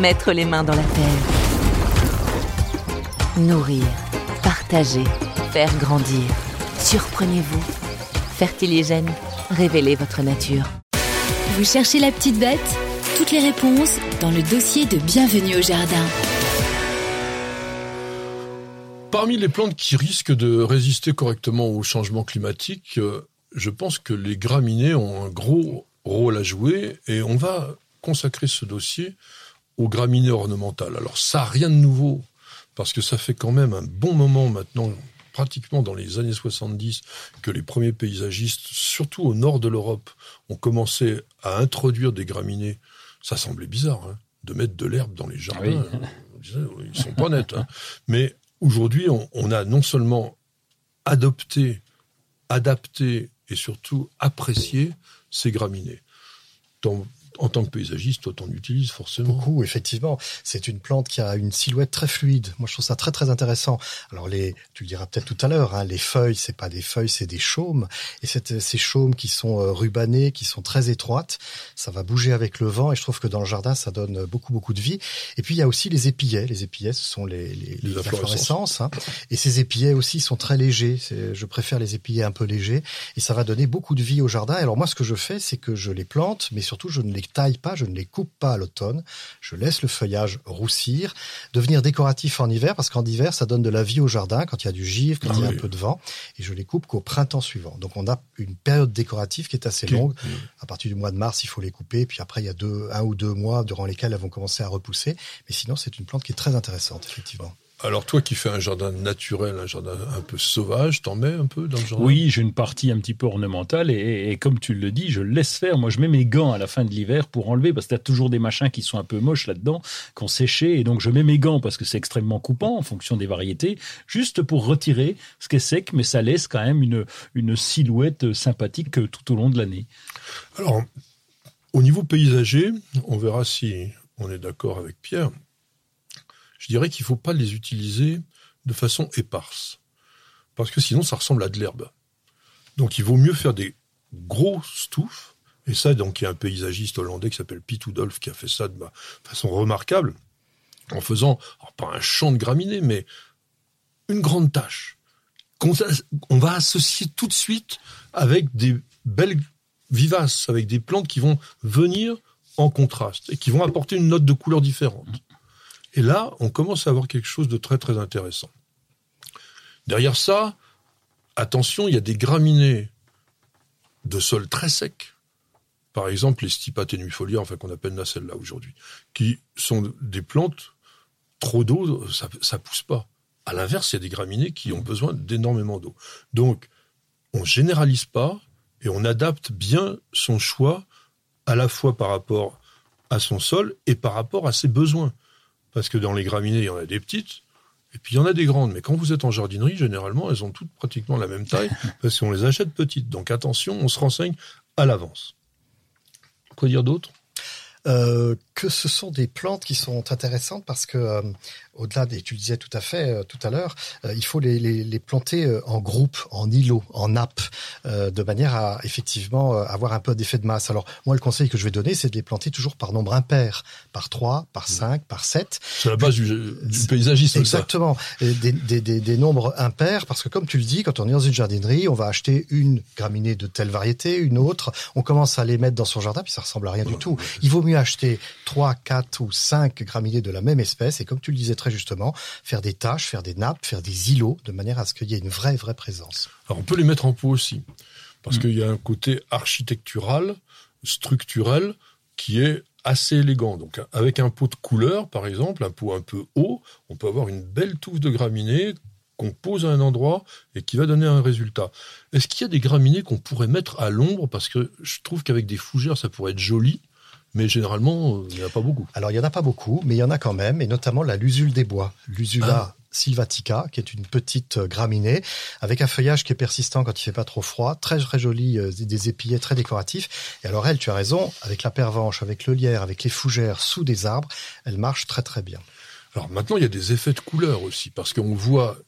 Mettre les mains dans la terre. Nourrir, partager, faire grandir. Surprenez-vous. Fertiligène, révélez votre nature. Vous cherchez la petite bête? Toutes les réponses dans le dossier de Bienvenue au Jardin. Parmi les plantes qui risquent de résister correctement au changement climatique, euh, je pense que les graminées ont un gros rôle à jouer et on va consacrer ce dossier aux graminées ornementales. Alors ça rien de nouveau parce que ça fait quand même un bon moment maintenant, pratiquement dans les années 70, que les premiers paysagistes, surtout au nord de l'Europe, ont commencé à introduire des graminées. Ça semblait bizarre hein, de mettre de l'herbe dans les jardins. Ils sont pas nets. Hein. Mais aujourd'hui, on, on a non seulement adopté, adapté et surtout apprécié ces graminées. Dans en tant que paysagiste, toi, t'en utilises forcément. Beaucoup, effectivement. C'est une plante qui a une silhouette très fluide. Moi, je trouve ça très, très intéressant. Alors, les, tu le diras peut-être tout à l'heure, hein, les feuilles, c'est pas des feuilles, c'est des chaumes. Et ces chaumes qui sont euh, rubanées, qui sont très étroites, ça va bouger avec le vent. Et je trouve que dans le jardin, ça donne beaucoup, beaucoup de vie. Et puis, il y a aussi les épillets. Les épillets, ce sont les, les, les, inflorescences. Hein. Et ces épillets aussi sont très légers. Je préfère les épillets un peu légers. Et ça va donner beaucoup de vie au jardin. alors, moi, ce que je fais, c'est que je les plante, mais surtout, je ne les taille pas, je ne les coupe pas à l'automne, je laisse le feuillage roussir, devenir décoratif en hiver, parce qu'en hiver, ça donne de la vie au jardin quand il y a du givre, quand il y a ah un peu de vent, et je les coupe qu'au printemps suivant. Donc on a une période décorative qui est assez longue. À partir du mois de mars, il faut les couper, puis après il y a deux, un ou deux mois durant lesquels elles vont commencer à repousser. Mais sinon, c'est une plante qui est très intéressante, effectivement. Alors toi qui fais un jardin naturel, un jardin un peu sauvage, t'en mets un peu dans le jardin? Oui, j'ai une partie un petit peu ornementale et, comme tu le dis, je laisse faire. Moi, je mets mes gants à la fin de l'hiver pour enlever parce que t'as toujours des machins qui sont un peu moches là-dedans, qu'on séché et donc je mets mes gants parce que c'est extrêmement coupant en fonction des variétés, juste pour retirer ce qui est sec, mais ça laisse quand même une, une silhouette sympathique tout au long de l'année. Alors, au niveau paysager, on verra si on est d'accord avec Pierre je dirais qu'il ne faut pas les utiliser de façon éparse. Parce que sinon, ça ressemble à de l'herbe. Donc, il vaut mieux faire des gros stouffes. Et ça, donc, il y a un paysagiste hollandais qui s'appelle Piet Oudolf qui a fait ça de façon remarquable, en faisant, pas un champ de graminées, mais une grande tâche. qu'on on va associer tout de suite avec des belles vivaces, avec des plantes qui vont venir en contraste et qui vont apporter une note de couleur différente. Et là, on commence à avoir quelque chose de très très intéressant. Derrière ça, attention, il y a des graminées de sol très sec. Par exemple, les stipa tenuifolia, enfin qu'on appelle nacella aujourd'hui, qui sont des plantes trop d'eau, ça, ça pousse pas. À l'inverse, il y a des graminées qui ont besoin d'énormément d'eau. Donc, on généralise pas et on adapte bien son choix à la fois par rapport à son sol et par rapport à ses besoins. Parce que dans les graminées, il y en a des petites, et puis il y en a des grandes. Mais quand vous êtes en jardinerie, généralement, elles ont toutes pratiquement la même taille, parce qu'on les achète petites. Donc attention, on se renseigne à l'avance. Quoi dire d'autre? Euh, que ce sont des plantes qui sont intéressantes parce que euh, au-delà des, tu le disais tout à fait euh, tout à l'heure, euh, il faut les, les, les, planter euh, en groupe, en îlot, en nappe, de manière à effectivement avoir un peu d'effet de masse. Alors moi, le conseil que je vais donner, c'est de les planter toujours par nombre impair, par 3, par 5, par 7. C'est la base du, du paysagisme. Exactement, Des, des, des, des, nombres impairs, parce que comme tu le dis, quand on est dans une jardinerie, on va acheter une graminée de telle variété, une autre, on commence à les mettre dans son jardin, puis ça ressemble à rien du tout. Il vaut mieux acheter 3, 4 ou 5 graminées de la même espèce, et comme tu le disais très justement, faire des tâches, faire des nappes, faire des îlots, de manière à ce qu'il y ait une vraie, vraie présence. Alors on peut les mettre en pot aussi, parce mm. qu'il y a un côté architectural, structurel, qui est assez élégant. Donc avec un pot de couleur, par exemple, un pot un peu haut, on peut avoir une belle touffe de graminées qu'on pose à un endroit et qui va donner un résultat. Est-ce qu'il y a des graminées qu'on pourrait mettre à l'ombre? Parce que je trouve qu'avec des fougères ça pourrait être joli, mais généralement, euh, il n'y en a pas beaucoup. Alors, il y en a pas beaucoup, mais il y en a quand même, et notamment la lusule des bois, l'usula Ah. sylvatica, qui est une petite euh, graminée avec un feuillage qui est persistant quand il fait pas trop froid, très très joli, euh, des épillets très décoratifs. Et alors elle, tu as raison, avec la pervenche, avec le lierre, avec les fougères sous des arbres, elle marche très très bien. Alors maintenant, il y a des effets de couleur aussi, parce qu'on voit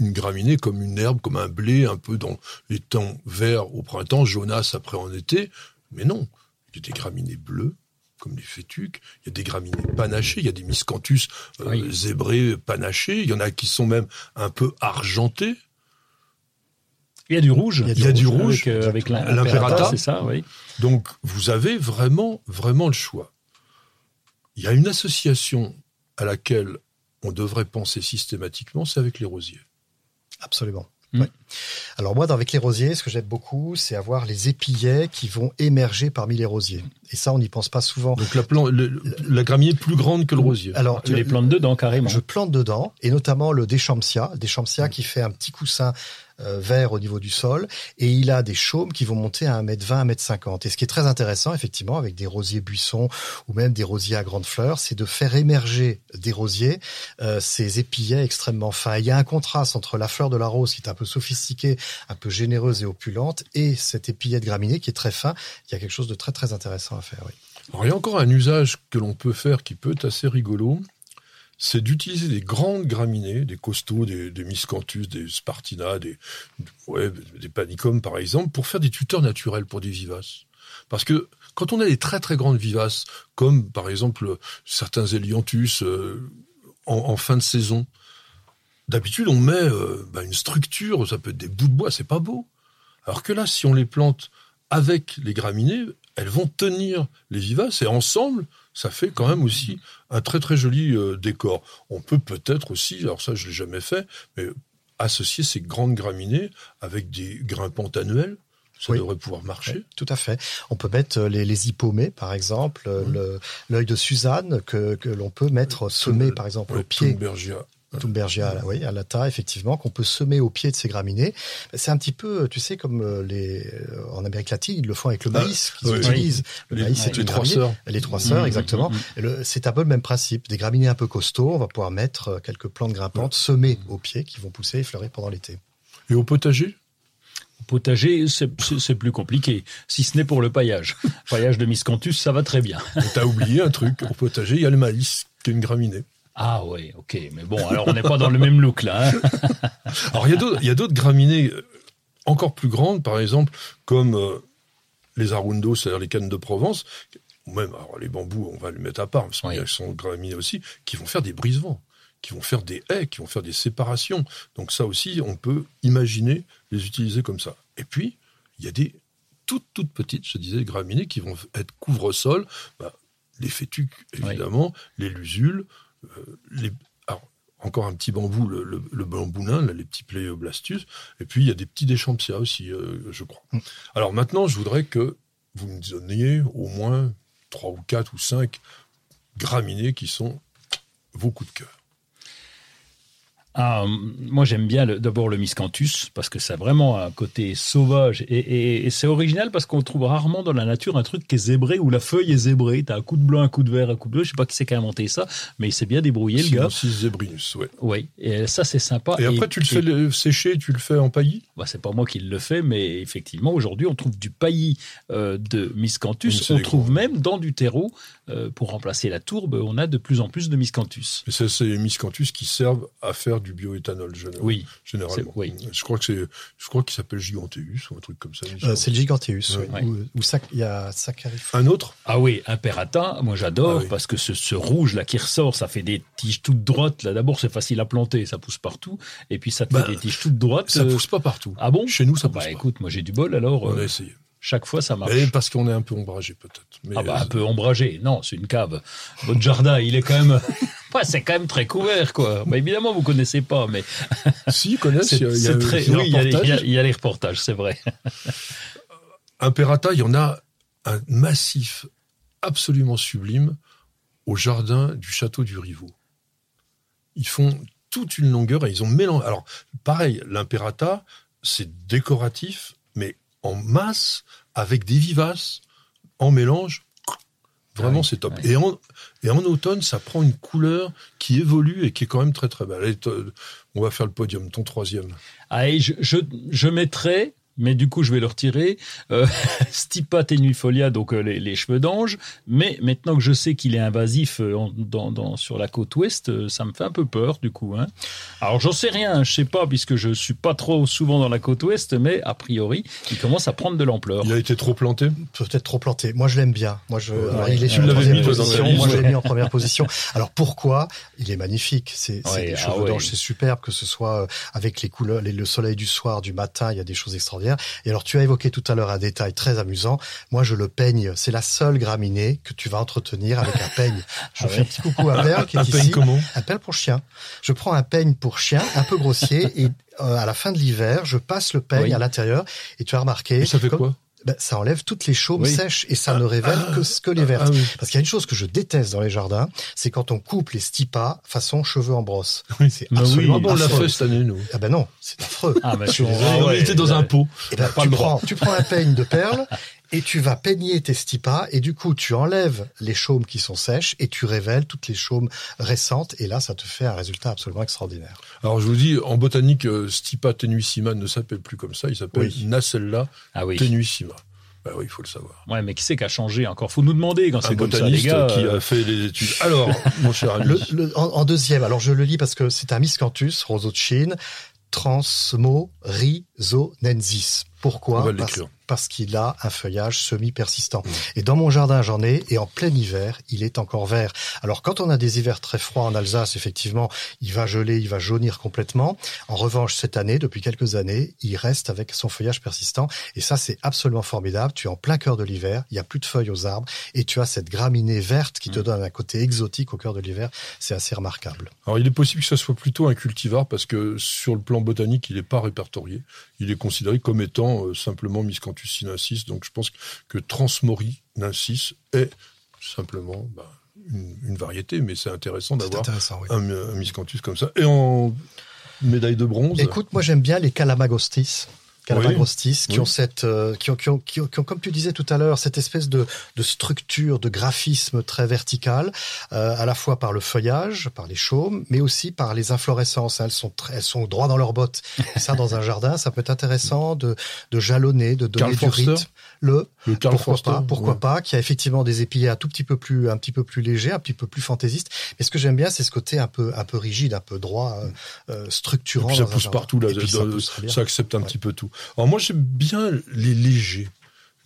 une graminée comme une herbe, comme un blé, un peu dans les temps verts au printemps, jaunasse après en été. Mais non, il y a des graminées bleues, comme les fétuques, il y a des graminées panachées, il y a des miscanthus euh, Oui. zébrés panachés, il y en a qui sont même un peu argentés. Il y a du rouge. Il y a du avec, rouge, euh, avec l'im- L'imperata. l'imperata, c'est ça, oui. Donc vous avez vraiment, vraiment le choix. Il y a une association à laquelle on devrait penser systématiquement, c'est avec les rosiers. Absolument. Mm. Ouais. Alors moi, avec les rosiers, ce que j'aime beaucoup, c'est avoir les épillets qui vont émerger parmi les rosiers. Et ça, on n'y pense pas souvent. Donc la, plan- le- la est plus grande que le rosier. Alors, Tu le- les plantes dedans, carrément. Je plante dedans, et notamment le Deschampsia, Deschampsia qui fait un petit coussin euh, vert au niveau du sol, et il a des chaumes qui vont monter à 1m20, 1m50. Et ce qui est très intéressant, effectivement, avec des rosiers buissons ou même des rosiers à grandes fleurs, c'est de faire émerger des rosiers euh, ces épillets extrêmement fins. Il y a un contraste entre la fleur de la rose qui est un peu sophistiquée, un peu généreuse et opulente, et cet épillet de graminée qui est très fin. Il y a quelque chose de très très intéressant à faire. Il y a encore un usage que l'on peut faire qui peut être assez rigolo, c'est d'utiliser des grandes graminées, des costauds, des, miscanthus, des spartina, des, panicums par exemple, pour faire des tuteurs naturels pour des vivaces. Parce que quand on a des très très grandes vivaces, comme par exemple certains hélianthus euh, en, en fin de saison, d'habitude on met euh, bah, une structure, ça peut être des bouts de bois, c'est pas beau. Alors que là, si on les plante avec les graminées, elles vont tenir les vivaces et ensemble, ça fait quand même aussi un très très joli euh, décor. On peut peut-être aussi, alors ça je l'ai jamais fait, mais associer ces grandes graminées avec des grimpantes annuelles, ça Oui. devrait pouvoir marcher. Tout à fait. On peut mettre euh, les, les hippomées, par exemple, euh, l'œil de Suzanne que, que l'on peut mettre semé, par exemple, au pied. Thunbergia. Oui, à la tas, effectivement, qu'on peut semer au pied de ces graminées. C'est un petit peu, tu sais, comme euh, les euh, en Amérique latine, ils le font avec le Ah, maïs qu'ils oui. utilisent. Le Les- maïs, c'est les une trois graminée. sœurs. Les trois sœurs, Mhm, exactement. mhm, Et le- C'est un peu le même principe. Des graminées un peu costauds, on va pouvoir mettre euh, quelques plantes grimpantes semées au pied qui vont pousser et fleurir pendant l'été. Et au potager? Au Potager, c'est- plus compliqué, si ce n'est pour le paillage. paillage de miscanthus, ça va très bien. T'as oublié un truc, au potager, il y a le maïs, qui est une graminée. Ah ouais, ok, mais bon, alors on n'est pas dans le même look là. hein. Alors il y a d'autres- graminées euh, encore plus grandes, par exemple, comme euh, les arundos, c'est-à-dire les cannes de Provence, ou même alors, les bambous, on va les mettre à part, parce Oui. qu'ils sont graminées aussi, qui vont faire des brise-vents, qui vont faire des haies, qui vont faire des séparations. Donc ça aussi, on peut imaginer les utiliser comme ça. Et puis, il y a des toutes, toutes petites, je disais, graminées qui vont être couvre-sol, bah, les fétuques, évidemment, les lusules, les... Alors, encore un petit bambou, le, le, le bambou nain, là, les petits pléoblastus, et puis il y a des petits déchampsia aussi, euh, je crois. Mm. Alors maintenant, je voudrais que vous me donniez au moins trois ou quatre ou cinq graminées qui sont vos coups de cœur. Ah, moi j'aime bien d'abord le miscanthus parce que ça a vraiment un côté sauvage et, et- et c'est original parce qu'on trouve rarement dans la nature un truc qui est zébré où la feuille est zébrée. T'as un coup de blanc, un coup de vert, un coup de bleu. Je sais pas qui c'est qui a inventé ça, mais il s'est bien débrouillé le gars. Sinensis zebrinus, ouais. Oui, et ça c'est sympa. Et après, tu le fais le- sécher, tu le fais en paillis? Bah, c'est pas moi qui le fais, mais effectivement, aujourd'hui, on trouve du paillis euh, de miscanthus. c'est on trouve gros. même dans du terreau, euh, pour remplacer la tourbe, on a de plus en plus de miscanthus. Et c'est c'est les miscanthus qui servent à faire du bioéthanol, généralement. Oui, généralement. oui. Je crois que c'est, je crois qu'il s'appelle Giganteus ou un truc comme ça. Euh, c'est le giganteus, Ouais. Ou, sac- il y a saccharif. Un autre? Ah oui, imperata, moi j'adore Ah oui. parce que ce, ce rouge là qui ressort, ça fait des tiges toutes droites. Là d'abord c'est facile à planter, ça pousse partout, et puis ça te Bah, fait des tiges toutes droites. Ça euh, pousse pas partout. Ah bon? Chez nous, ça Ah pousse Bah pas. écoute, moi j'ai du bol alors. On euh, a essayé. Chaque fois ça marche. Mais parce qu'on est un peu ombragé peut-être. Mais Ah bah euh, un peu ombragé. Non, c'est une cave. Votre jardin, il est quand même. Ouais, c'est quand même très couvert, quoi. Bah, évidemment, vous connaissez pas, mais si ils connaissent, il y a, très. Oui, il y, a, il y a- reportage. il y a les reportages, c'est vrai. Imperata, il y en a un massif absolument sublime au jardin du château du Rivaux. Ils font toute une longueur et ils ont mélangé. Alors, pareil, l'imperata, c'est décoratif, mais en masse, avec des vivaces, en mélange. Vraiment, Ah oui, c'est top. Et, en, et en automne, ça prend une couleur qui évolue et qui est quand même très très belle. Allez, on va faire le podium, ton troisième. Je, je, je mettrais, mais du coup je vais le retirer, euh, Stipa tenuifolia, donc euh, les, les cheveux d'ange. Mais maintenant que je sais qu'il est invasif euh, en- dans, dans, sur la côte ouest, euh, ça me fait un peu peur du coup. Hein. Alors j'en sais rien, je sais pas puisque je suis pas trop souvent dans la côte ouest, mais a priori il commence à prendre de l'ampleur. Il a été trop planté? Peut-être trop planté. Moi, je l'aime bien. Moi, je, alors, il est sur la dans ta position. Moi, je l'ai mis en première position. Alors, pourquoi? Il est magnifique. C'est Ouais, des ah cheveux ouais. d'ange, c'est superbe, que ce soit avec les couleurs, les- le soleil du soir, du matin, il y a des choses extraordinaires. Et alors, tu as évoqué tout à l'heure un détail très amusant. Moi, je le peigne. C'est la seule graminée que tu vas entretenir avec un peigne. Je Ah fais ouais. un petit coucou à Perle qui est Un peigne ici. comment Un pelle pour chien. Je prends un peigne pour chien, un peu grossier, et euh, à la fin de l'hiver, je passe le peigne Oui. à l'intérieur. Et tu as remarqué, Et ça fait comme- quoi? Ben, ça enlève toutes les chaumes Oui. sèches et ça ne révèle que ce que les vertes. Ah oui. Parce qu'il y a une chose que je déteste dans les jardins, c'est quand on coupe les stipas façon cheveux en brosse. Oui. C'est Mais absolument oui, On l'a affreux. fait cette année, nous. Ah ben non, c'est affreux. Ah, bah, Je suis ah on était dans un pot. Eh ben, tu, prends, tu prends un peigne de perles et tu vas peigner tes stipas et du coup tu enlèves les chaumes qui sont sèches et tu révèles toutes les chaumes récentes et là ça te fait un résultat absolument extraordinaire. Alors je vous dis, en botanique, euh, Stipa tenuissima ne s'appelle plus comme ça, il s'appelle Oui. Nacella Ah oui. tenuissima. Bah oui, il faut le savoir. Ouais, mais qui c'est qui a changé encore? Faut nous demander quand c'est comme ça, les botaniste gars. qui a fait les études. Alors, mon cher ami, Le, le- en, en deuxième, alors je le lis parce que c'est un miscanthus, roseau de Chine, transmo-rhizonensis. Pourquoi? On va Parce, l'écrire. Parce qu'il a un feuillage semi-persistant. Et dans mon jardin, j'en ai, et en plein hiver, il est encore vert. Alors quand on a des hivers très froids en Alsace, effectivement, il va geler, il va jaunir complètement. En revanche, cette année, depuis quelques années, il reste avec son feuillage persistant. Et ça, c'est absolument formidable. Tu es en plein cœur de l'hiver, il y a plus de feuilles aux arbres, et tu as cette graminée verte qui te donne un côté exotique au cœur de l'hiver. C'est assez remarquable. alors il est possible que ça soit plutôt un cultivar parce que sur le plan botanique, il n'est pas répertorié. Il est considéré comme étant euh, simplement Miscanthus Donc je pense que Transmorinensis est simplement bah, une, une variété, mais c'est intéressant d'avoir oui. un, un Miscanthus comme ça. Et en médaille de bronze, Écoute, moi j'aime bien les Calamagostis. Calamagostis, qui Oui. ont cette, euh, qui ont, qui ont, qui ont, qui comme tu disais tout à l'heure, cette espèce de, de structure, de graphisme très vertical, euh, à la fois par le feuillage, par les chaumes, mais aussi par les inflorescences. Elles sont très, elles sont droit dans leurs bottes. Et ça, dans un jardin, ça peut être intéressant de, de jalonner, de donner Karl du Forster rythme. Le, le pourquoi Forster, pas, pourquoi ouais. pas, qui a effectivement des épillets un tout petit peu plus, un petit peu plus léger, un petit peu plus fantaisiste. Mais ce que j'aime bien, c'est ce côté un peu, un peu rigide, un peu droit, euh, euh, Et structurant. puis ça pousse partout là, Et ça pousse accepte un Ouais. petit peu tout. Alors moi j'aime bien les légers,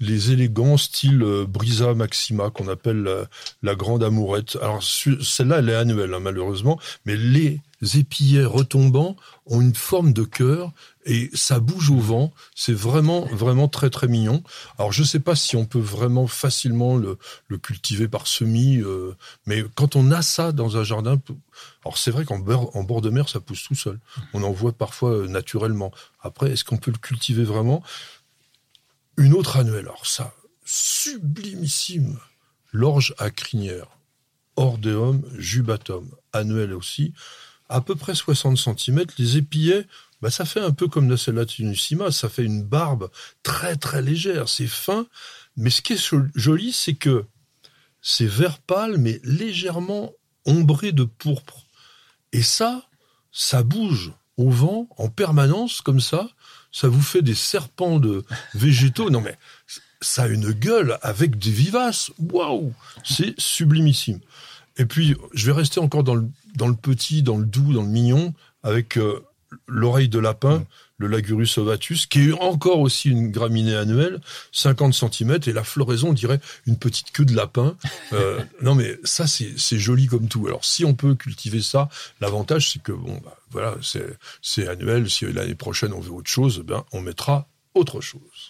les élégants style euh, Brisa Maxima qu'on appelle la, la grande amourette. Alors celle-là elle est annuelle hein, malheureusement, mais les épillets retombants ont une forme de cœur et ça bouge au vent. C'est vraiment vraiment très très mignon. Alors je sais pas si on peut vraiment facilement le, cultiver par semis, euh, mais quand on a ça dans un jardin, alors c'est vrai qu'en bord, en bord de mer ça pousse tout seul. On en voit parfois euh, naturellement. Après, est-ce qu'on peut le cultiver vraiment? Une autre annuelle, alors ça, sublimissime, l'orge à crinière, Ordeum jubatum, annuelle aussi, à peu près 60 cm. Les épillets, bah, ça fait un peu comme Nacella tenuissima, ça fait une barbe très très légère, c'est fin. Mais ce qui est jo- joli, c'est que c'est vert pâle, mais légèrement ombré de pourpre. Et ça, ça bouge au vent en permanence comme ça. Ça vous fait des serpents de végétaux. Non mais ça a une gueule avec des vivaces. Waouh, c'est sublimissime. Et puis je vais rester encore dans le dans le petit, dans le doux, dans le mignon, avec euh, l'oreille de lapin, le Lagurus ovatus, qui est encore aussi une graminée annuelle, 50 cm, et la floraison, on dirait une petite queue de lapin. Euh, non mais ça, c'est c'est joli comme tout. Alors si on peut cultiver ça, l'avantage, c'est que bon, bah, voilà, c'est c'est annuel. Si l'année prochaine on veut autre chose, ben on mettra autre chose.